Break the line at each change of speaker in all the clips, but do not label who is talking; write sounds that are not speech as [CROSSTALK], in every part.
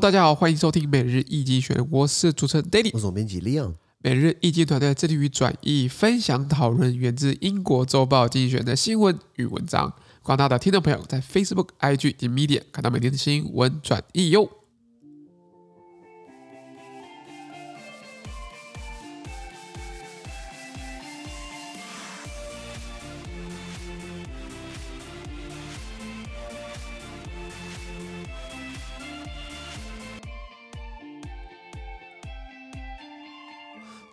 大家好，欢迎收听每日易经济学人，我是主持人 Daily，
我是总编辑 Leon。
每日易经团队致力于转译、分享、讨论源自英国周报经济学的新闻与文章。广大的听众朋友在 Facebook、IG 及 Medium 看到每天的新闻转译哟。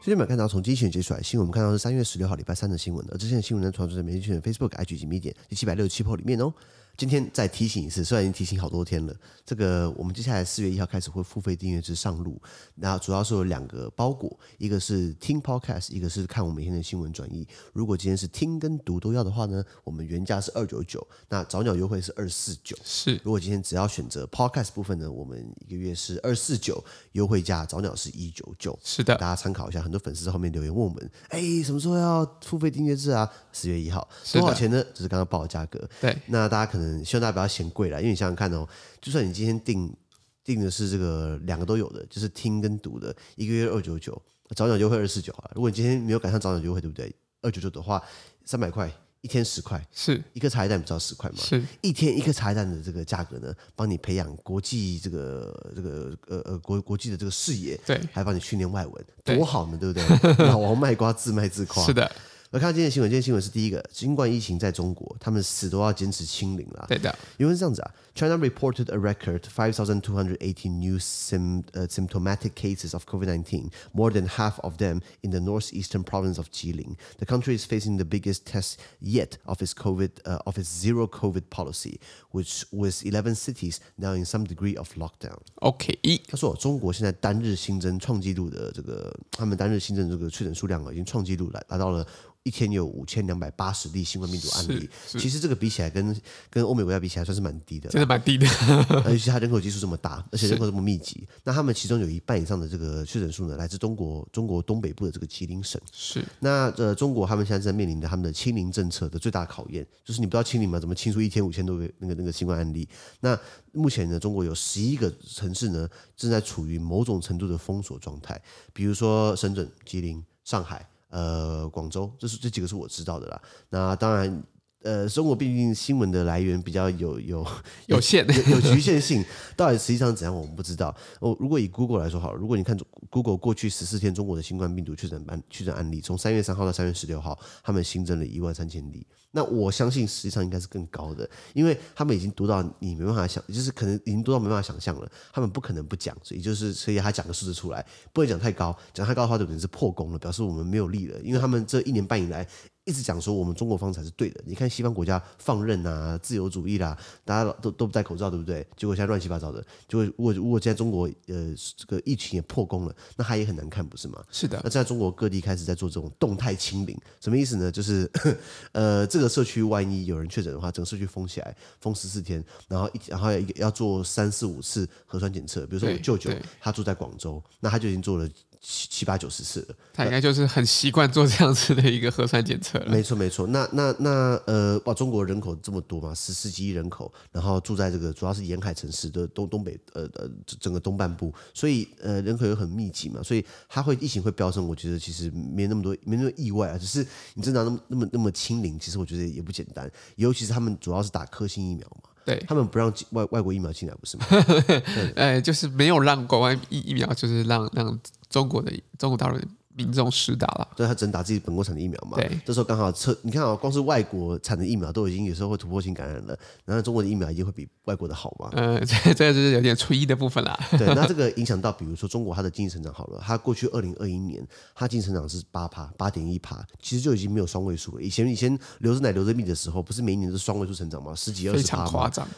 今天我们看到从经济学人接出来新闻，我们看到是三月十六号礼拜三的新闻，而这些新闻呢，传出在每日新闻 Facebook、IG 及 Medium 第七百六十七铺里面哦。今天再提醒一次，虽然已经提醒好多天了，这个我们接下来四月一号开始会付费订阅制上路，那主要是有两个包裹，一个是听 Podcast，一个是看我每天的新闻转译。如果今天是听跟读都要的话呢，我们原价是二九九，那早鸟优惠是二四九。
是，
如果今天只要选择 Podcast 部分呢，我们一个月是二四九，优惠价早鸟是一九九。
是的，
大家参考一下。很多粉丝在后面留言问我们，哎，什么时候要付费订阅制啊？四月一号，多少钱呢？这是刚刚报的价格。
对，
那大家可能希望大家不要嫌贵了，因为你想想看哦，就算你今天订订的是这个两个都有的，就是听跟读的，一个月二九九，早鸟优惠二四九啊。如果你今天没有赶上早鸟优惠，对不对？二九九的话，三百块，一天十块，
是一
个茶叶蛋，不知道十块吗？
是
一天一个茶叶蛋的这个价格呢，帮你培养国际这个这个呃呃国国际的这个视野，
对，
还帮你训练外文，多好呢，对不对？[LAUGHS] 老王卖瓜，自卖自夸。
是的。
我看今天的新闻，今天新闻是第一个，新冠疫情在中国，他们死都要坚持清零了。
对的，
因为是这样子啊，China reported a record five thousand two hundred eighty new sim 呃 symptomatic cases of COVID-19, more than half of them in the northeastern province of Jilin. The country is facing the biggest test yet of its COVID 呃 of its zero COVID policy, which with eleven cities now in some degree of lockdown.
OK，
他说中国现在单日新增创纪录的这个，他们单日新增这个确诊数量啊，已经创纪录来达到了。 一天有五千两百八十例新冠病毒案例，其实这个比起来跟跟欧美国家比起来算是蛮低的，
真的蛮低的。[LAUGHS]
而且它人口基数这么大，[LAUGHS] 而且人口这么密集，那他们其中有一半以上的这个确诊数呢，来自中国中国东北部的这个吉林省。
是
那呃，中国他们现在正在面临着他们的清零政策的最大考验，就是你不知道清零嘛？怎么清出一天五千多个那个那个新冠案例？那目前呢，中国有十一个城市呢正在处于某种程度的封锁状态，比如说深圳、吉林、上海。呃，广州，这是这几个是我知道的啦。那当然，呃，中国毕竟新闻的来源比较有有 [LAUGHS]
有限，
有有局限性。[LAUGHS] 到底实际上怎样，我们不知道。哦，如果以 Google 来说好了，如果你看 Google 过去十四天中国的新冠病毒确诊案确诊案例，从三月三号到三月十六号，他们新增了一万三千例。那我相信实际上应该是更高的，因为他们已经读到你没办法想，就是可能已经读到没办法想象了。他们不可能不讲，所以就是所以他讲个数字出来，不会讲太高，讲太高的话就等于是破功了，表示我们没有力了。因为他们这一年半以来一直讲说我们中国方才是对的。你看西方国家放任啊，自由主义啦，大家都都不戴口罩，对不对？结果现在乱七八糟的。结果如果如果现在中国呃这个疫情也破功了，那他也很难看，不是吗？
是的。
那在中国各地开始在做这种动态清零，什么意思呢？就是呃这个。社区万一有人确诊的话，整个社区封起来，封十四天，然后一然后要要做三四五次核酸检测。比如说我舅舅，他住在广州，那他就已经做了。七七八九十次了，
他应该就是很习惯做这样子的一个核酸检测了。
没错没错，那那那呃，哇，中国人口这么多嘛，十四亿人口，然后住在这个主要是沿海城市的东东北呃呃整个东半部，所以呃人口又很密集嘛，所以它会疫情会飙升。我觉得其实没那么多没那么意外啊，只是你真的那么那么那么清零，其实我觉得也不简单。尤其是他们主要是打科兴疫苗嘛，
对
他们不让外外国疫苗进来，不是吗？[LAUGHS]
哎，就是没有让国外疫疫苗，就是让让。中国的中国大陆的民众施打了，
对他只能打自己本国产的疫苗嘛。
对，
这时候刚好测，你看啊，光是外国产的疫苗都已经有时候会突破性感染了，然后中国的疫苗一定会比外国的好嘛？
嗯、呃，[LAUGHS] 这这就是有点初一的部分啦。[LAUGHS]
对，那这个影响到，比如说中国它的经济成长好了，它过去二零二一年它经济成长是八趴，八点一趴，其实就已经没有双位数了。以前以前留着奶留着蜜的时候，不是每一年都是双位数成长吗？十几二十趴。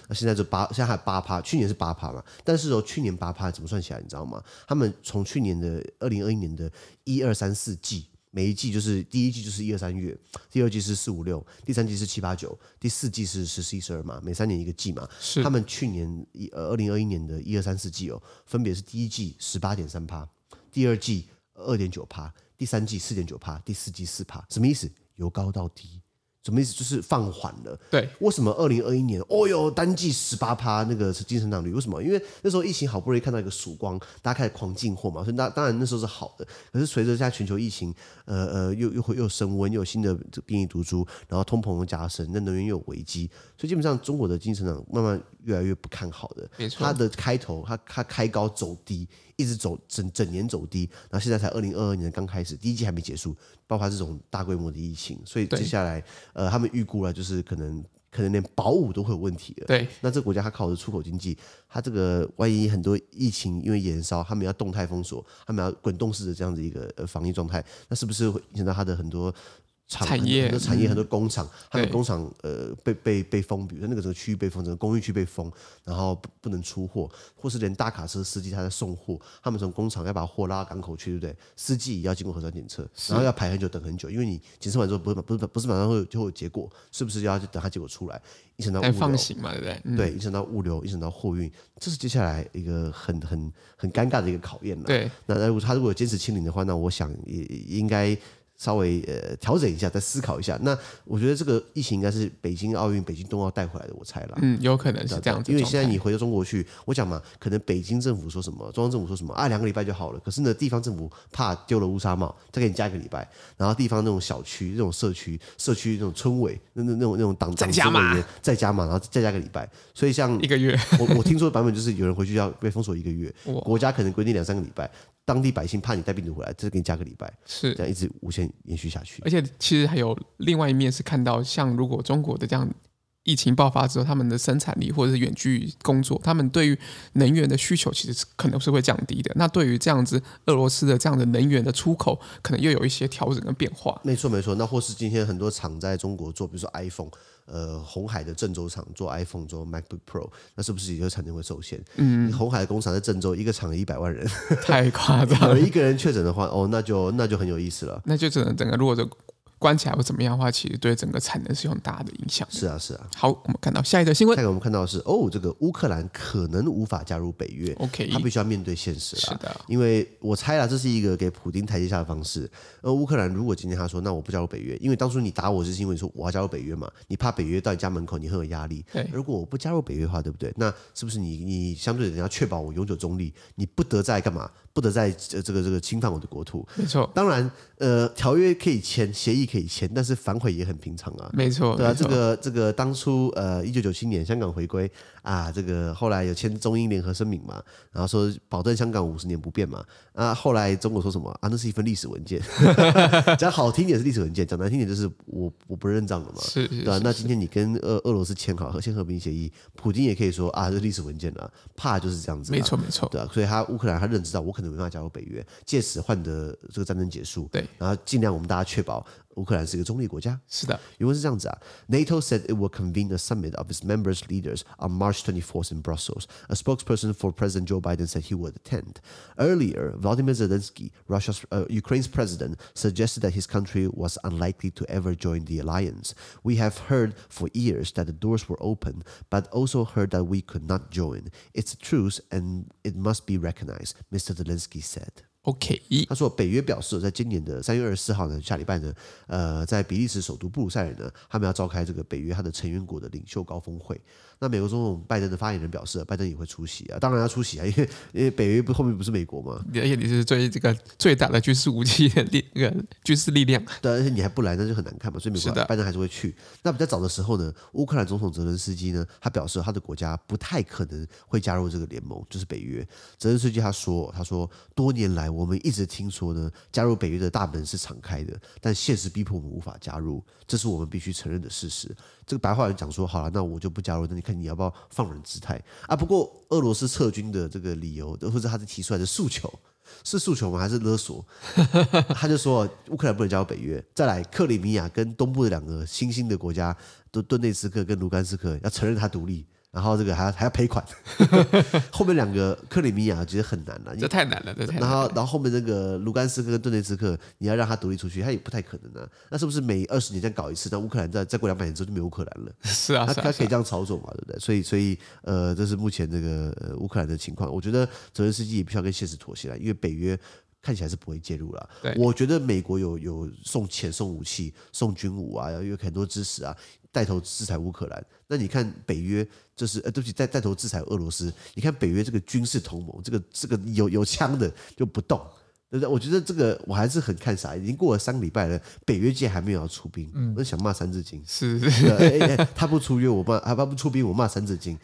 那现在就八，现在还八趴，去年是八趴嘛。但是哦，去年八趴怎么算起来？你知道吗？他们从去年的二零二一年的一二三四季。每一季就是第一季就是一二三月，第二季是四五六，第三季是七八九，第四季是十十一十二嘛，每三年一个季嘛。是他们去年一呃二零二一年的一二三四季哦，分别是第一季十八点三趴，第二季二点九趴，第三季四点九趴，第四季四趴。什么意思？由高到低。什么意思？就是放缓了。
对，
为什么二零二一年，哦哟，单季十八趴那个是精神成长率？为什么？因为那时候疫情好不容易看到一个曙光，大家开始狂进货嘛，所以那当然那时候是好的。可是随着现在全球疫情，呃呃，又又会又升温，又有新的这个变异毒株，然后通膨又加深，那能源又有危机，所以基本上中国的经济成长慢慢越来越不看好的。
没错，
它的开头，它它开高走低，一直走整整年走低，然后现在才二零二二年刚开始，第一季还没结束，爆发这种大规模的疫情，所以接下来。呃，他们预估了，就是可能可能连保五都会有问题了。
对，
那这个国家它靠的是出口经济，它这个万一很多疫情因为延烧，他们要动态封锁，他们要滚动式的这样子一个呃防疫状态，那是不是会影响到它的很多？厂
产业
很多产业、
嗯、
很多工厂，他们工厂呃被被被封，比如说那个整个区域被封，整个工业区被封，然后不不能出货，或是连大卡车司机他在送货，他们从工厂要把货拉到港口去，对不对？司机也要经过核酸检测，然后要排很久等很久，因为你检测完之后不是不是不是马上会就会有结果，是不是要等它结果出来？影响到物流
放行嘛，对不对？
嗯、对，影响到物流，影响到货运，这是接下来一个很很很尴尬的一个考验了。
对，
那那如果他如果坚持清零的话，那我想也应该。稍微呃调整一下，再思考一下。那我觉得这个疫情应该是北京奥运、北京冬奥带回来的，我猜了。
嗯，有可能是这样子。
因为现在你回到中国去，我讲嘛，可能北京政府说什么，中央政府说什么啊，两个礼拜就好了。可是呢，地方政府怕丢了乌纱帽，再给你加一个礼拜。然后地方那种小区、那种社区、社区那种村委、那那那种那种党
再 [LAUGHS] 加嘛，
再加嘛，然后再加个礼拜。所以像
一个月，
我我听说的版本就是有人回去要被封锁一个月，国家可能规定两三个礼拜。当地百姓怕你带病毒回来，这是给你加个礼拜，
是
这样一直无限延续下去。
而且其实还有另外一面是看到，像如果中国的这样疫情爆发之后，他们的生产力或者是远距工作，他们对于能源的需求其实可能是会降低的。那对于这样子俄罗斯的这样的能源的出口，可能又有一些调整跟变化。
没错没错，那或是今天很多厂在中国做，比如说 iPhone。呃，红海的郑州厂做 iPhone 做 MacBook Pro，那是不是也就产能会受限？嗯，红海的工厂在郑州，一个厂一百万人，[LAUGHS]
太夸张了。
有一个人确诊的话，哦，那就那就很有意思了。
那就只能整个如果这。关起来或怎么样的话，其实对整个产能是有很大的影响。
是啊，是啊。
好，我们看到下一则新闻。
下一个我们看到的是哦，这个乌克兰可能无法加入北约。
OK，
他必须要面对现实了。
是的，
因为我猜啦，这是一个给普丁台阶下的方式。而乌克兰如果今天他说，那我不加入北约，因为当初你打我就是因为你说我要加入北约嘛，你怕北约到你家门口，你很有压力。
对，
如果我不加入北约的话，对不对？那是不是你你相对的你要确保我永久中立，你不得再干嘛？不得再这个这个侵犯我的国土。
没错，
当然，呃，条约可以签，协议可以签，但是反悔也很平常啊。
没错，
对啊，这个这个当初呃，一九九七年香港回归啊，这个后来有签中英联合声明嘛，然后说保证香港五十年不变嘛。啊，后来中国说什么啊？那是一份历史文件，[LAUGHS] 讲好听点是历史文件，讲难听点就是我我不认账了嘛。
是，是，是，
对啊，那今天你跟俄俄罗斯签好和签和平协议，普京也可以说啊，这是历史文件了，怕就是这样子。
没错，没错。
对啊，所以他乌克兰他认知到我可能没办法加入北约，借此换得这个战争结束。
对，
然后尽量我们大家确保。乌克兰是一个中立国家。
是的，
原文是这样子啊。NATO said it will convene a summit of its members leaders on March 24th in Brussels. A spokesperson for President Joe Biden said he would attend. Earlier, Vladimir Zelensky, Russia's uh, Ukraine's president, suggested that his country was unlikely to ever join the alliance. We have heard for years that the doors were open, but also heard that we could not join. It's a truth, and it must be recognized, Mr. Zelensky said.
OK，
他说北约表示，在今年的三月二十四号呢，下礼拜呢，呃，在比利时首都布鲁塞尔呢，他们要召开这个北约它的成员国的领袖高峰会。那美国总统拜登的发言人表示，拜登也会出席啊，当然要出席啊，因为因为北约不后面不是美国嘛，
而且你是最这个最大的军事武器的力那个军事力量，
对，而且你还不来，那就很难看嘛，所以美国拜登还是会去。那比较早的时候呢，乌克兰总统泽伦斯基呢，他表示他的国家不太可能会加入这个联盟，就是北约。泽伦斯基他说，他说多年来我们一直听说呢，加入北约的大门是敞开的，但现实逼迫我们无法加入，这是我们必须承认的事实。这个白话人讲说，好了，那我就不加入，那你看你要不要放人姿态啊？不过俄罗斯撤军的这个理由，或者他是提出来的诉求，是诉求吗？还是勒索？[LAUGHS] 他就说乌克兰不能加入北约，再来克里米亚跟东部的两个新兴的国家，都顿内茨克跟卢甘斯克要承认他独立。然后这个还要还要赔款，[LAUGHS] 后面两个克里米亚其实很难了，
这太难了，这太难了。
然后然后后面那个卢甘斯克跟顿涅茨克，你要让他独立出去，他也不太可能啊。那是不是每二十年这样搞一次？那乌克兰再再过两百年之后就没有乌克兰了？
是啊，
他他可以这样操作嘛，对不对？所以所以呃，这是目前这个呃乌克兰的情况。我觉得泽连斯基也必须要跟现实妥协了，因为北约。看起来是不会介入了。我觉得美国有有送钱、送武器、送军武啊，有很多支持啊，带头制裁乌克兰。那你看北约，就是呃，对不起，带带头制裁俄罗斯。你看北约这个军事同盟，这个这个有有枪的就不动。对不对？我觉得这个我还是很看傻，已经过了三个礼拜了，北约界还没有要出兵，嗯、我想骂三字经。
是是是，
哎哎，他不出约我骂，他不出兵我骂三字经，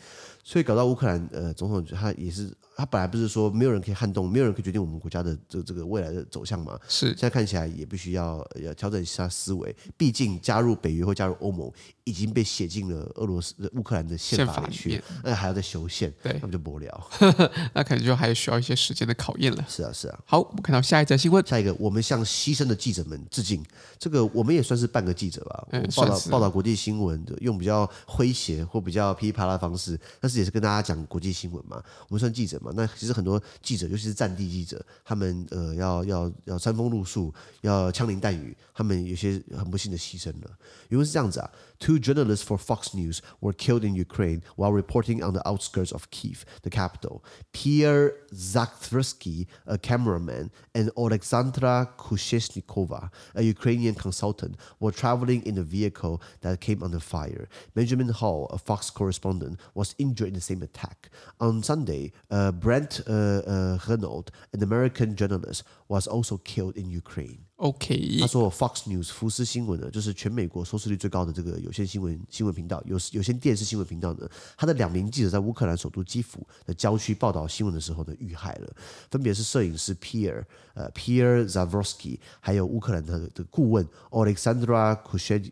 所以搞到乌克兰呃总统他也是。他本来不是说没有人可以撼动，没有人可以决定我们国家的这这个未来的走向嘛？
是，
现在看起来也必须要要调整一下思维。毕竟加入北约或加入欧盟已经被写进了俄罗斯、乌克兰的宪法里去，那还要再修宪，
对，
那么就不聊。[LAUGHS]
那可能就还需要一些时间的考验了。
是啊，是啊。
好，我们看到下一则新闻。
下一个，我们向牺牲的记者们致敬。这个我们也算是半个记者吧，
嗯、
报道报道国际新闻，用比较诙谐或比较噼里啪啦的方式，但是也是跟大家讲国际新闻嘛。我们算记者嘛？那其实很多。记者，尤其是战地记者，他们呃要要要餐风露宿，要枪林弹雨，他们有些很不幸的牺牲了。因为是这样子啊，Two journalists for Fox News were killed in Ukraine while reporting on the outskirts of Kiev, the capital. Pierre Zakrzewski, a cameraman, and Alexandra Kushesnikova, a Ukrainian consultant, were traveling in a vehicle that came under fire. Benjamin Hall, a Fox correspondent, was injured in the same attack. On Sunday, uh, Brent uh, 呃，Renault, an American journalist, was also killed in Ukraine.
OK，
他说，Fox News 福斯新闻呢，就是全美国收视率最高的这个有线新闻新闻频道，有有线电视新闻频道呢，他的两名记者在乌克兰首都基辅的郊区报道新闻的时候呢，遇害了，分别是摄影师 Pierre 呃 Pierre Zakrzewski，还有乌克兰的的顾问 Alexandra Kushen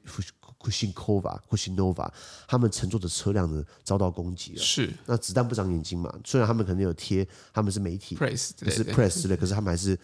Kushinkova Kushinova，他们乘坐的车辆呢遭到攻击了。
是，
那子弹不长眼睛嘛？虽然他们可能有贴他们是媒体
，press
就是 press 之类，可是他们还是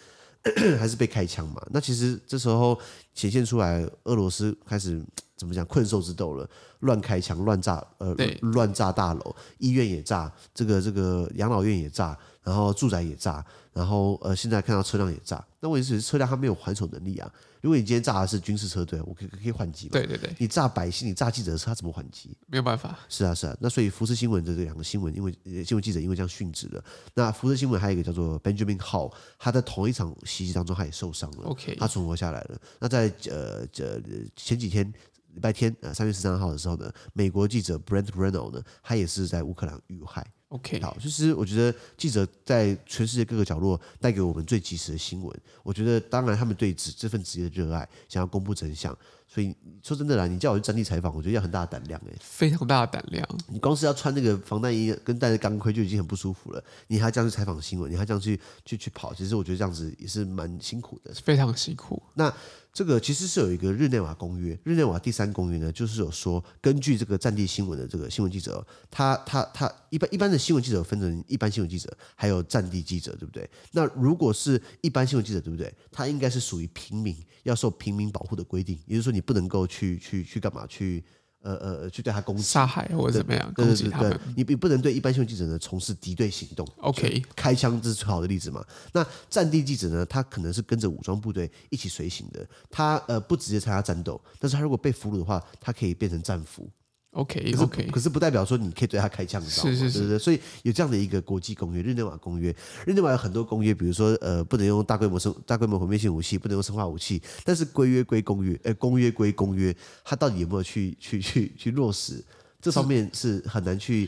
[CLEARS THROAT] 还是被开枪嘛。那其实这时候显现出来，俄罗斯开始怎么讲困兽之斗了，乱开枪、乱炸，呃，乱炸大楼，医院也炸，这个这个养老院也炸，然后住宅也炸，然后呃，现在看到车辆也炸。那问题是车辆它没有还手能力啊。如果你今天炸的是军事车队，我可以可以还击嘛？
对对对，
你炸百姓，你炸记者的车，他怎么还击？
没有办法。
是啊是啊，那所以福斯新闻的这两个新闻，因为新闻记者因为这样殉职了。那福斯新闻还有一个叫做 Benjamin Hall，他在同一场袭击当中他也受伤了
，OK，
他存活下来了。那在呃这前几天礼拜天呃三月十三号的时候呢，美国记者 Brent Renaud 呢，他也是在乌克兰遇害。
OK，
好，就是我觉得记者在全世界各个角落带给我们最及时的新闻。我觉得，当然他们对职这份职业的热爱，想要公布真相。所以说真的啦，你叫我去战地采访，我觉得要很大的胆量哎，
非常大的胆量。
你光是要穿那个防弹衣跟戴着钢盔就已经很不舒服了，你还这样去采访新闻，你还这样去去去跑，其实我觉得这样子也是蛮辛苦的，
非常辛苦。
那这个其实是有一个日内瓦公约，日内瓦第三公约呢，就是有说，根据这个战地新闻的这个新闻记者，他他他一般一般的新闻记者分成一般新闻记者，还有战地记者，对不对？那如果是一般新闻记者，对不对？他应该是属于平民，要受平民保护的规定，也就是说，你不能够去去去干嘛去。呃呃，去对他攻击、
杀害或者怎么样
对
攻击他们，
对对对，你你不能对一般新闻记者呢从事敌对行动。
OK，
开枪这是最好的例子嘛？那战地记者呢，他可能是跟着武装部队一起随行的，他呃不直接参加战斗，但是他如果被俘虏的话，他可以变成战俘。
OK，OK，
可是，可是不代表说你可以对他开枪，你知道吗？
是是是，
对对，所以有这样的一个国际公约——日内瓦公约。日内瓦有很多公约，比如说呃，不能用大规模生、大规模毁灭性武器，不能用生化武器。但是规约归公约，呃，公约归公约，它到底有没有去去去去落实？这方面是很难去。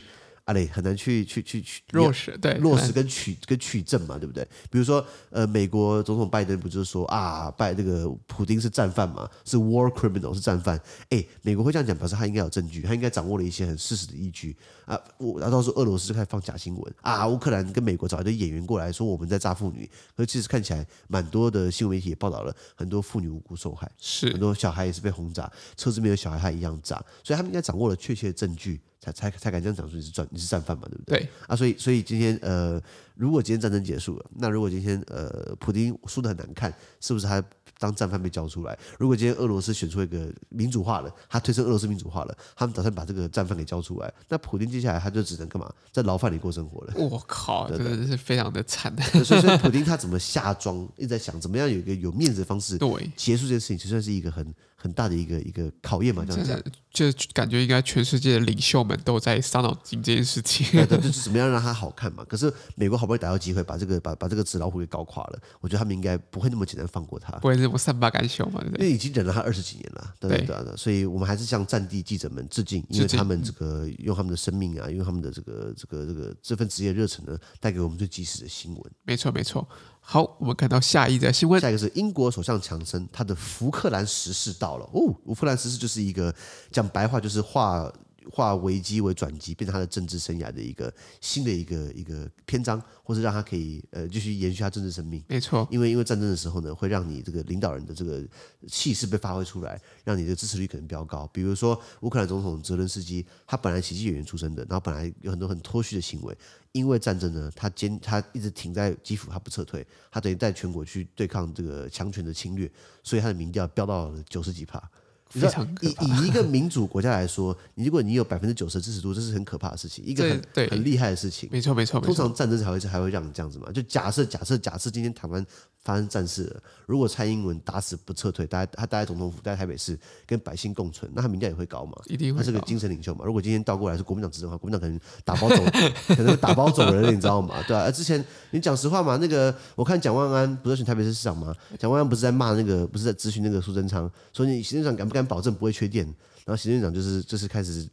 啊嘞，很难去去去去
落实，对，
落实跟取跟取证嘛，对不对？比如说，呃，美国总统拜登不就是说啊，拜这个普丁是战犯嘛，是 war criminal，是战犯。哎，美国会这样讲，表示他应该有证据，他应该掌握了一些很事实的依据啊。我然后到时候俄罗斯就开始放假新闻啊，乌克兰跟美国找一堆演员过来说我们在炸妇女，可是其实看起来蛮多的新闻媒体也报道了很多妇女无辜受害，
是
很多小孩也是被轰炸，车子没有小孩他一样炸，所以他们应该掌握了确切的证据。才才才敢这样讲说你是战你是战犯嘛，对不对？
对
啊，所以所以今天呃，如果今天战争结束了，那如果今天呃，普丁输的很难看，是不是他当战犯被交出来？如果今天俄罗斯选出一个民主化了，他推升俄罗斯民主化了，他们打算把这个战犯给交出来，那普丁接下来他就只能干嘛，在牢饭里过生活了？
我靠，真的是非常的惨。
所以所以普丁他怎么下庄，一直在想怎么样有一个有面子的方式，[LAUGHS]
对，
结束这件事情，就算是一个很。很大的一个一个考验嘛，这样讲，
就感觉应该全世界的领袖们都在伤脑筋这件事情，[LAUGHS]
对，就是怎么样让它好看嘛。可是美国好不容易逮到机会，把这个把把这个纸老虎给搞垮了，我觉得他们应该不会那么简单放过他，
不会这么善罢甘休嘛，对不对？
因为已经忍了他二十几年了，对对对，对，所以我们还是向战地记者们致敬，因为他们这个用他们的生命啊，用他们的这个这个这个这份职业热忱呢，带给我们最及时的新闻。
没错，没错。好，我们看到下一则新闻。
下一个是英国首相强森，他的福克兰时事到了哦。福克兰时事就是一个讲白话，就是话化危机为转机，变成他的政治生涯的一个新的一个一个篇章，或是让他可以呃继续延续他政治生命。
没错，
因为因为战争的时候呢，会让你这个领导人的这个气势被发挥出来，让你的支持率可能飙高。比如说乌克兰总统泽伦斯基，他本来喜剧演员出身的，然后本来有很多很脱序的行为。因为战争呢，他坚他一直停在基辅，他不撤退，他等于带全国去对抗这个强权的侵略，所以他的民调飙到了九十几趴。非常以以一个民主国家来说，你如果你有百分之九十的支持度，这是很可怕的事情，一个很很厉害的事情。
没错没错，
通常战争才会还会让你这样子嘛？就假设假设假设今天台湾发生战事了，如果蔡英文打死不撤退，待他待在总统府，待在台北市跟百姓共存，那他民调也会高嘛？
一定会。
他是个精神领袖嘛？如果今天倒过来是国民党执政的话，国民党可能打包走，可能打包走人了，你知道吗？对啊，而之前你讲实话嘛？那个我看蒋万安不是选台北市市长吗？蒋万安不是在骂那个，不是在咨询那个苏贞昌，说你行政长敢不敢保证不会缺电？然后行政长就是就是开始，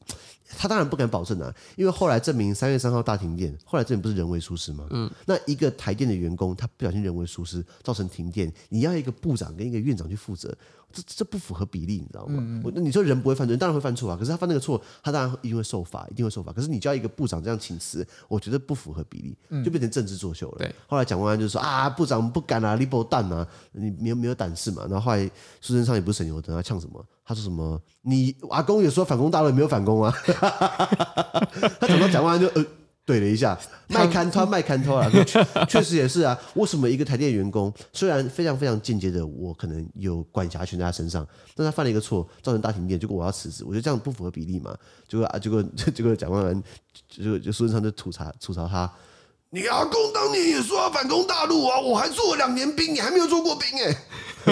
他当然不敢保证啊，因为后来证明三月三号大停电，后来证明不是人为疏失吗？嗯，那一个台电的员工他不小心人为疏失造成停电，你要一个部长跟一个院长去负责。这这不符合比例，你知道吗？我那你说人不会犯罪，当然会犯错啊。可是他犯那个错，他当然一定会受罚，一定会受罚。可是你叫一个部长这样请辞，我觉得不符合比例，就变成政治作秀了。对。后来蒋万安就说啊，部长不敢啊，你不蛋啊，你没有没有胆识嘛。然后后来苏贞昌也不是省油灯，他呛什么？他说什么？你阿公也说反攻大陆，没有反攻啊。[LAUGHS] 他讲到蒋万安就呃。对了一下，麦坎托，麦坎托啊，[LAUGHS] 确确实也是啊。为什么一个台电员工虽然非常非常间接的，我可能有管辖权在他身上，但他犯了一个错，造成大停电，结果我要辞职，我觉得这样不符合比例嘛。结果啊，结果 [LAUGHS] 结果蒋万安，结果就苏贞昌就吐槽吐槽他。你阿公当年也说要反攻大陆啊，我还做了两年兵，你还没有做过兵哎、欸。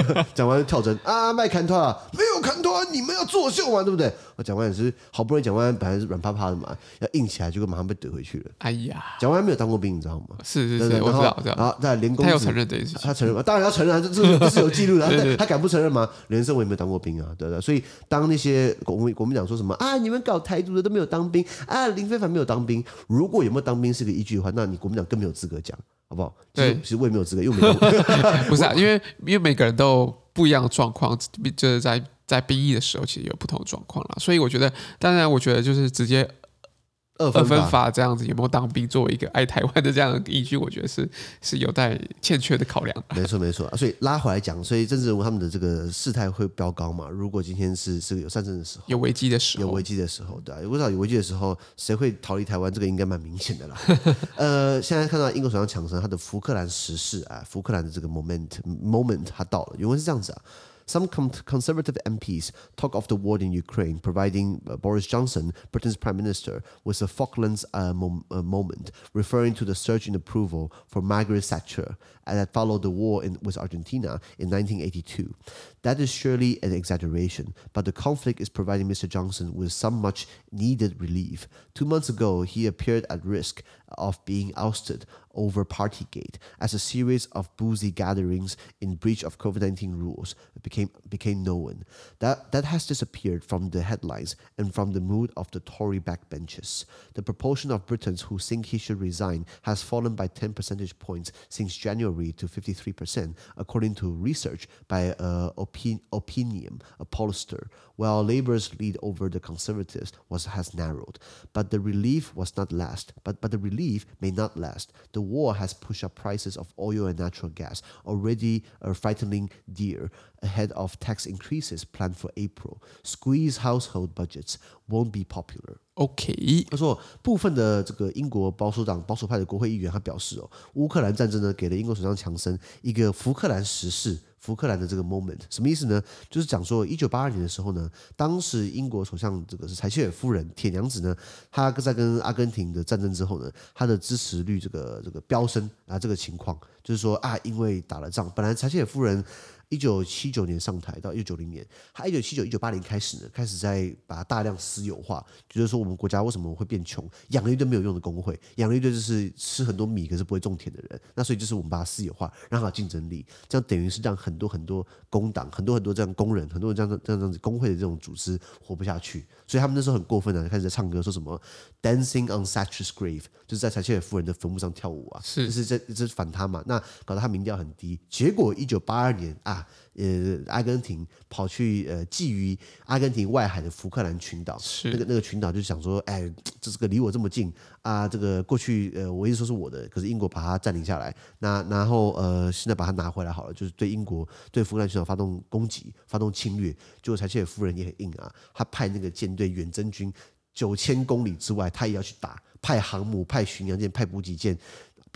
[LAUGHS] 讲完就跳针啊，麦坎托啊，没有坎托，你们要作秀嘛，对不对？我讲完也是好不容易讲完，本来是软趴趴的嘛，要硬起来，结果马上被怼回去了。哎呀，讲完没有当过兵，你知道吗？
是是是，对对对，我知道，我知道。然后
在连公子，
他有承认这件事情，
他承认吗？当然要承认啊，这这这是有记录的。对对对，他敢不承认吗？连胜文也没有当过兵啊，对不对？所以当那些国民国民党说什么啊，你们搞台独的都没有当兵啊，林非凡没有当兵，如果有没有当兵是个依据的话，那你国民党更没有资格讲，好不好？对，其实我也没有资格，又没有。[LAUGHS]
不是啊，因为因为每个人都有不一样的状况，就是在。在兵役的时候，其实有不同的状况了，所以我觉得，当然，我觉得就是直接二分法这样子，有没有当兵作为一个爱台湾的这样的依据，我觉得是是有待欠缺的考量。[LAUGHS]
没错，没错。所以拉回来讲，所以政治人物他们的这个事态会飙高嘛？如果今天是是有战争的时候，
有危机的时候，
有危机的时候，对啊，不知道有危机的时候，谁会逃离台湾？这个应该蛮明显的啦。[LAUGHS] 呃，现在看到英国首相强生他的福克兰时事啊，福克兰的这个 moment moment 他到了，原文是这样子啊。Some conservative MPs talk of the war in Ukraine, providing uh, Boris Johnson, Britain's prime minister, with a Falklands uh, uh, moment, referring to the surge in approval for Margaret Thatcher uh, that followed the war in, with Argentina in 1982. That is surely an exaggeration, but the conflict is providing Mr. Johnson with some much needed relief. Two months ago, he appeared at risk of being ousted over Partygate as a series of boozy gatherings in breach of COVID-19 rules became became known. That that has disappeared from the headlines and from the mood of the Tory backbenches. The proportion of Britons who think he should resign has fallen by 10 percentage points since January to 53%, according to research by uh, Opin- Opinium, a pollster, while Labour's lead over the Conservatives was has narrowed. But the relief was not last. But but the relief may not last. The war has pushed up prices of oil and natural gas, already uh, a frighteningly dear, ahead of tax increases planned for April. Squeeze household budgets won't be popular.
OK，
他说部分的这个英国保守党保守派的国会议员，他表示哦，乌克兰战争呢，给了英国首相强生一个福克兰时事。福克兰的这个 moment 什么意思呢？就是讲说，一九八二年的时候呢，当时英国首相这个是柴契尔夫人铁娘子呢，她在跟阿根廷的战争之后呢，她的支持率这个这个飙升啊，这个情况就是说啊，因为打了仗，本来柴契尔夫人。一九七九年上台到一九九零年，他一九七九一九八零开始呢，开始在把它大量私有化，就是说我们国家为什么会变穷，养了一堆没有用的工会，养了一堆就是吃很多米可是不会种田的人，那所以就是我们把它私有化，让它有竞争力，这样等于是让很多很多工党、很多很多这样工人、很多这样这样这样子工会的这种组织活不下去，所以他们那时候很过分的开始在唱歌，说什么 “Dancing on Thatcher's grave”，就是在柴切尔夫人的坟墓上跳舞啊，
是，
就是这这是反他嘛，那搞得他民调很低，结果一九八二年啊。呃，阿根廷跑去呃觊觎阿根廷外海的福克兰群岛，
是。
那个那个群岛就想说，哎，这是个离我这么近啊，这个过去呃我一直说是我的，可是英国把它占领下来，那然后呃现在把它拿回来好了，就是对英国对福克兰群岛发动攻击，发动侵略，结果柴切尔夫人也很硬啊，他派那个舰队远征军九千公里之外，他也要去打，派航母、派巡洋舰、派补给舰。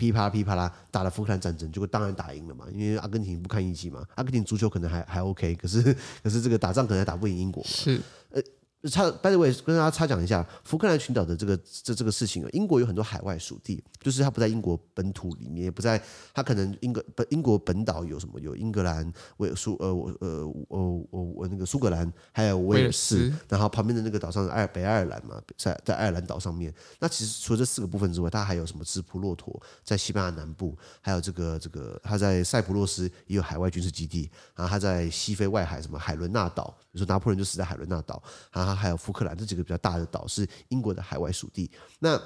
噼啪噼啪啦，打了福克兰战争，结果当然打赢了嘛，因为阿根廷不堪一击嘛。阿根廷足球可能还还 OK，可是可是这个打仗可能还打不赢英国嘛。
是，呃。
插，by the way，跟大家插讲一下福克兰群岛的这个这这个事情啊。英国有很多海外属地，就是它不在英国本土里面，也不在它可能英国本英国本岛有什么？有英格兰、威苏呃我呃我我那个苏格兰，还有威尔士，然后旁边的那个岛上爱北爱尔兰嘛，在在爱尔兰岛上面。那其实除了这四个部分之外，它还有什么直普洛陀在西班牙南部，还有这个这个它在塞浦路斯也有海外军事基地，然后它在西非外海什么海伦纳岛，比如说拿破仑就死在海伦娜岛，然后。还有福克兰这几个比较大的岛是英国的海外属地，那。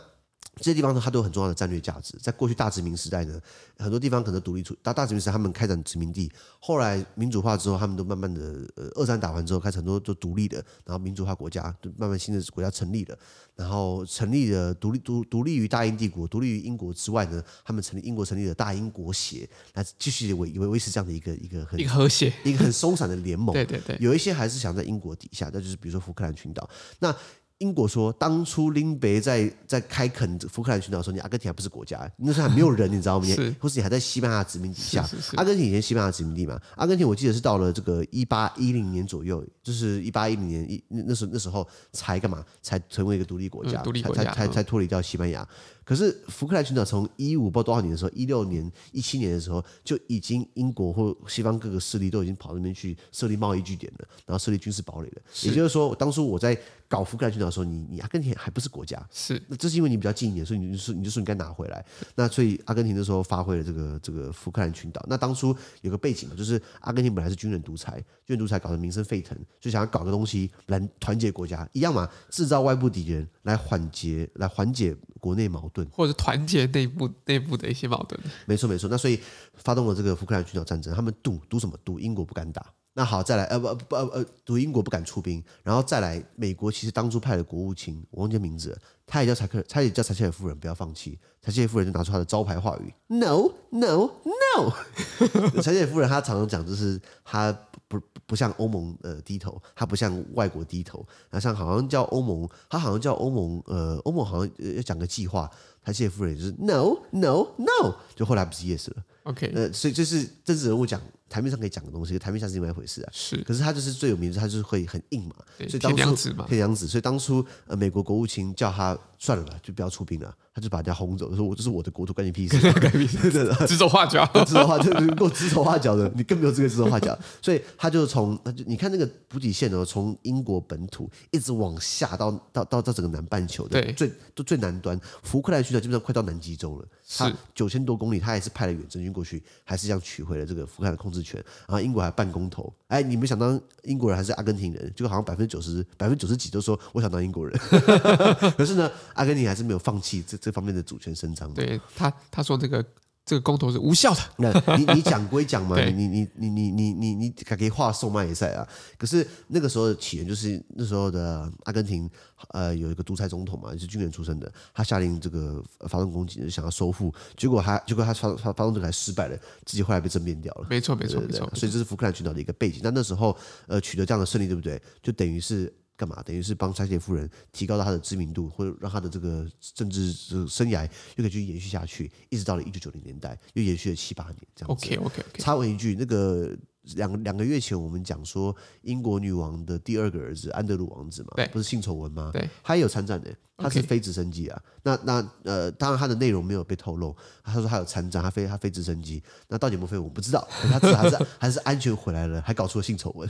这些地方呢，它都有很重要的战略价值。在过去大殖民时代呢，很多地方可能独立出。大大殖民时代，他们开展殖民地，后来民主化之后，他们都慢慢的，呃，二战打完之后，开始很多都独立的，然后民主化国家，就慢慢新的国家成立了。然后成立了独立独独立于大英帝国、独立于英国之外呢，他们成立英国成立了大英国协，来继续维维维持这样的一个一个很
一个和谐、
一个很松散的联盟。[LAUGHS]
对对对，
有一些还是想在英国底下，那就是比如说福克兰群岛。那英国说，当初林北在在开垦福克兰群岛的时候，你阿根廷还不是国家，那时候还没有人，你知道吗？[LAUGHS] 是或是你还在西班牙殖民底下。是是是阿根廷以前西班牙殖民地嘛，阿根廷我记得是到了这个一八一零年左右，就是一八一零年一那时候那时候才干嘛？才成为一个独立国家，嗯、独立国家才才才脱离掉西班牙。可是福克兰群岛从一五不知道多少年的时候，一六年、一七年的时候，就已经英国或西方各个势力都已经跑那边去设立贸易据点了，然后设立军事堡垒了。也就是说，当初我在搞福克兰群岛的时候，你你阿根廷还不是国家，是那这是因为你比较近一点，所以你就说你就说你该拿回来。那所以阿根廷那时候发挥了这个这个福克兰群岛。那当初有个背景嘛，就是阿根廷本来是军人独裁，军人独裁搞得民生沸腾，就想要搞个东西来团结国家，一样嘛，制造外部敌人来缓解来缓解国内矛盾。
或者团结内部内部的一些矛盾，
没错没错。那所以发动了这个福克兰群岛战争，他们赌赌什么？赌英国不敢打。那好，再来呃不不呃呃读英国不敢出兵，然后再来美国其实当初派的国务卿，我忘记名字了，他也叫柴克，他也叫柴契尔夫人不要放弃。柴契尔夫人就拿出他的招牌话语：No No No。[LAUGHS] 柴契尔夫人她常常讲，就是她不不向欧盟呃低头，她不向外国低头。那像好像叫欧盟，她好像叫欧盟呃欧盟好像要讲个计划。柴契尔夫人就是 no no no，就后来不是 yes 了。
OK，
呃，所以这是政治人物讲台面上可以讲的东西，台面下是另外一回事啊。
是，
可是他就是最有名的，他就是会很硬嘛。所以当初
铁娘子
子。所以当初呃，美国国务卿叫他算了吧，就不要出兵了。他就把人家轰走，说：“我这是我的国土，关你屁事！[LAUGHS] [LAUGHS] ”
指手画脚，
指手画脚，给我指手画脚的，你更没有资格指手画脚。[LAUGHS] 所以他就从，他就你看那个补给线哦，从英国本土一直往下到到到到整个南半球的最都最南端，福克兰群岛基本上快到南极洲了。他九千多公里，他还是派了远征军过去，还是这样取回了这个福克兰的控制权。然后英国还办公投，哎，你们想当英国人还是阿根廷人，就好像百分之九十、百分之九十几都说我想当英国人。[LAUGHS] 可是呢，阿根廷还是没有放弃这。这方面的主权伸张，
对他他说这个这个公投是无效的。
那你你讲归讲嘛，你你你你你你你还可以画送麦也赛啊。可是那个时候的起源就是那时候的阿根廷，呃，有一个独裁总统嘛，是军人出身的，他下令这个发动攻击，想要收复，结果他结果他发发发动这个还失败了，自己后来被政变掉了。
没错没错没错，
所以这是福克兰群岛的一个背景。那那时候呃取得这样的胜利，对不对？就等于是。干嘛？等于是帮三姐夫人提高了他的知名度，或者让她的这个政治生涯又可以继续延续下去，一直到了一九九零年代，又延续了七八年这样子。
OK OK OK。
插文一句，那个两两个月前，我们讲说英国女王的第二个儿子安德鲁王子嘛，
对，
不是性丑闻吗？
对，
他也有参战的，他是飞直升机啊。那那呃，当然他的内容没有被透露。他说他有参战，他飞他飞直升机，那到底有没有飞我不知道。他至少还是还是安全回来了，还搞出了性丑闻。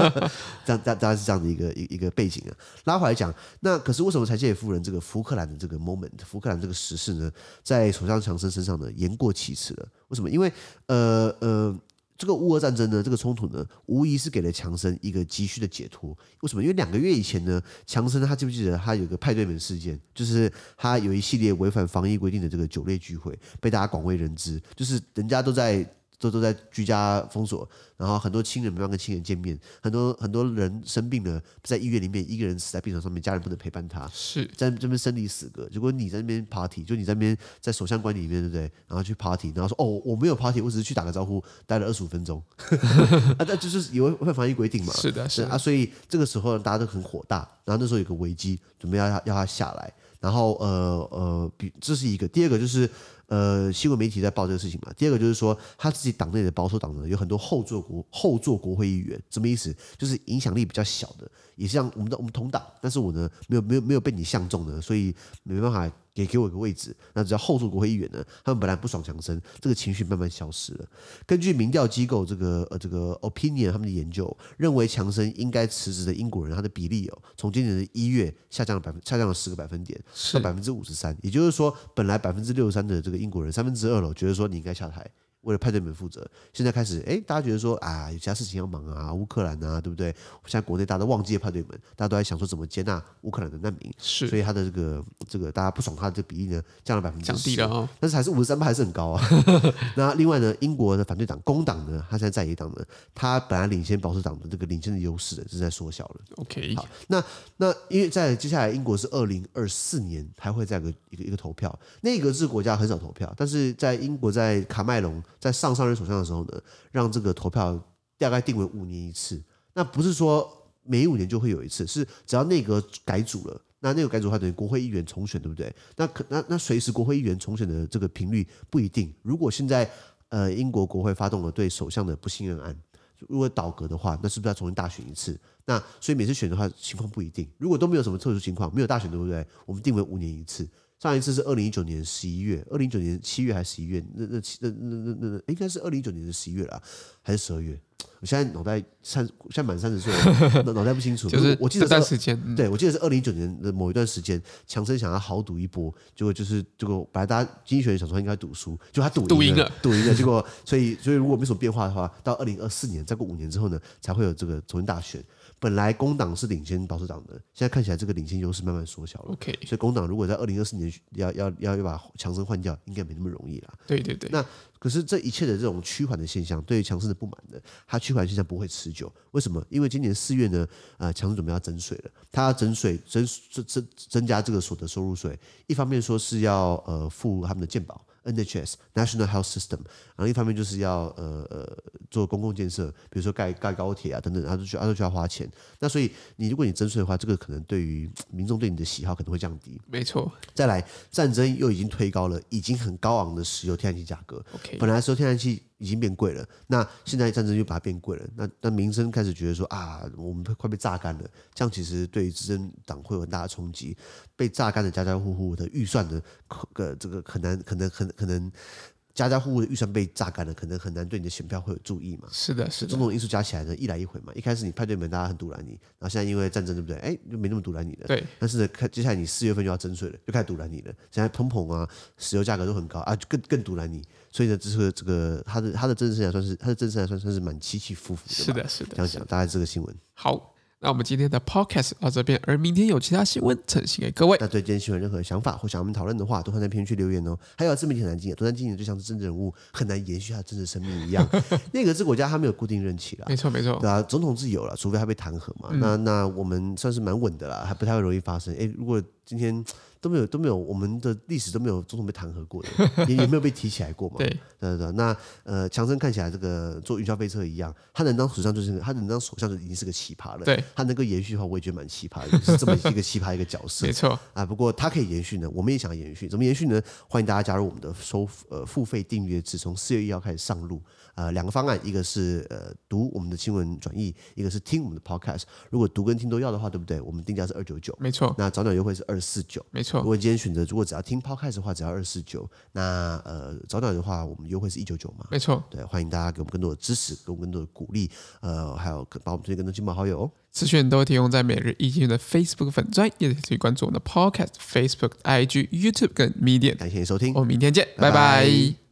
[LAUGHS] 这样大大概是这样的一个一一个背景啊。拉回来讲，那可是为什么柴契尔夫人这个福克兰的这个 moment，福克兰这个时事呢，在首相强森身上呢言过其实了？为什么？因为呃呃。这个乌俄战争呢，这个冲突呢，无疑是给了强森一个急需的解脱。为什么？因为两个月以前呢，强森他记不记得他有个派对门事件，就是他有一系列违反防疫规定的这个酒类聚会，被大家广为人知，就是人家都在。都都在居家封锁，然后很多亲人没办法跟亲人见面，很多很多人生病了，在医院里面一个人死在病床上面，家人不能陪伴他，
是
在这边生离死隔。如果你在那边 party，就你在那边在首相官邸里面，对不对？然后去 party，然后说哦，我没有 party，我只是去打个招呼，待了二十五分钟，[LAUGHS] 啊，那就是有会防疫规定嘛？
是的，是的
啊，所以这个时候大家都很火大，然后那时候有个危机，准备要要他下来，然后呃呃，比这是一个，第二个就是。呃，新闻媒体在报这个事情嘛。第二个就是说，他自己党内的保守党呢，有很多后座国后座国会议员，什么意思？就是影响力比较小的，也像我们的我们同党，但是我呢，没有没有没有被你相中的，所以没办法。也给我一个位置，那只要后座国会议员呢，他们本来不爽强生，这个情绪慢慢消失了。根据民调机构这个呃这个 Opinion 他们的研究，认为强生应该辞职的英国人，他的比例哦，从今年的一月下降了百分下降了十个百分点，到百分之五十三。也就是说，本来百分之六十三的这个英国人，三分之二了，觉得说你应该下台。为了派对门负责，现在开始，哎，大家觉得说啊，有其他事情要忙啊，乌克兰啊，对不对？现在国内大家都忘记了派对门，大家都在想说怎么接纳乌克兰的难民，
是，
所以他的这个这个大家不爽他的这个比例呢，降了百分之十，
降低了哦，
但是还是五十三趴，还是很高啊。[LAUGHS] 那另外呢，英国的反对党工党呢，他现在在野党呢，他本来领先保守党的这个领先的优势呢，是在缩小了。
OK，
好，那那因为在接下来英国是二零二四年还会再个一个一个投票，内阁制国家很少投票，但是在英国在卡麦隆在上上任首相的时候呢，让这个投票大概定为五年一次。那不是说每五年就会有一次，是只要内阁改组了，那内阁改组的话等于国会议员重选，对不对？那可那那随时国会议员重选的这个频率不一定。如果现在呃英国国会发动了对首相的不信任案，如果倒阁的话，那是不是要重新大选一次？那所以每次选的话情况不一定。如果都没有什么特殊情况，没有大选，对不对？我们定为五年一次。上一次是二零一九年十一月，二零一九年七月还是十一月？那那那那那那那应该是二零一九年的十一月了，还是十二月？我现在脑袋三，现在满三十岁了，脑脑袋不清楚。[LAUGHS]
就是
我记得
这段时间，
对，我记得是二零一九年的某一段时间，强森想要豪赌一波，结果就是结果本来大家经济学人想说应该赌输，就他赌赢了，赌赢了，结果所以所以如果没什么变化的话，到二零二四年再过五年之后呢，才会有这个重新大选。本来工党是领先保守党的，现在看起来这个领先优势慢慢缩小了。
OK，
所以工党如果在二零二四年要要要要把强生换掉，应该没那么容易了。
对对对。
那可是这一切的这种趋缓的现象，对于强势的不满的，它趋缓现象不会持久。为什么？因为今年四月呢，呃，强势准备要征税了，他要征税增增增增加这个所得收入税，一方面说是要呃付他们的健保。NHS National Health System，然后一方面就是要呃呃做公共建设，比如说盖盖高铁啊等等，他都需他都需要花钱。那所以你如果你征税的话，这个可能对于民众对你的喜好可能会降低。
没错。
再来，战争又已经推高了已经很高昂的石油天然气价格。
OK，
本来石油天然气。已经变贵了，那现在战争又把它变贵了，那那民生开始觉得说啊，我们快被榨干了，这样其实对于执政党会有很大的冲击，被榨干的家家户户的预算的，可这个很难，可能很可能家家户户的预算被榨干了，可能很难对你的选票会有注意嘛？
是的，是的，
种种因素加起来呢，一来一回嘛，一开始你派对门大家很堵拦你，然后现在因为战争对不对？哎，就没那么堵拦你了。
对，
但是呢，看接下来你四月份就要征税了，就开始堵拦你了。现在通膨啊，石油价格都很高啊，就更更堵拦你。所以呢，这是这个他的他的政治生涯算是他的政治生涯算算是蛮起起伏伏的。
是的，是的。
这样讲，大概这个新闻。
好，那我们今天的 podcast 到这边，而明天有其他新闻呈现给各位。
那对今天新闻任何想法或想我们讨论的话，都会在评论区留言哦。还有自媒体很难经营，独断经营就像是政治人物很难延续他的政治生命一样。内阁制国家他没有固定任期了，
没错没错。
对啊，总统自由了，除非他被弹劾嘛。嗯、那那我们算是蛮稳的啦，还不太会容易发生。哎，如果今天都没有都没有，我们的历史都没有总统被弹劾过的，[LAUGHS] 也也没有被提起来过嘛。
对
对对，那呃，强生看起来这个做云霄飞车一样，他能当首相就是他能当首相就已经是个奇葩了。
对，
他能够延续的话，我也觉得蛮奇葩的，是这么一个奇葩一个角色。[LAUGHS]
没错
啊，不过他可以延续呢，我们也想要延续，怎么延续呢？欢迎大家加入我们的收呃付费订阅制，从四月一号开始上路。呃，两个方案，一个是呃读我们的新闻转译，一个是听我们的 podcast。如果读跟听都要的话，对不对？我们定价是二九九，
没错。
那早鸟优惠是二四九，
没错。
如果今天选择，如果只要听 podcast 的话，只要二四九。那呃早鸟的话，我们优惠是一九九嘛？
没错。
对，欢迎大家给我们更多的支持，给我们更多的鼓励。呃，还有把我们推荐更多亲朋好友哦。
资讯都会提供在每日一金的 Facebook 粉专，也可以关注我们的 podcast、Facebook、IG、YouTube 跟 Medium。
感谢你收听，
我们明天见，拜拜。
拜拜。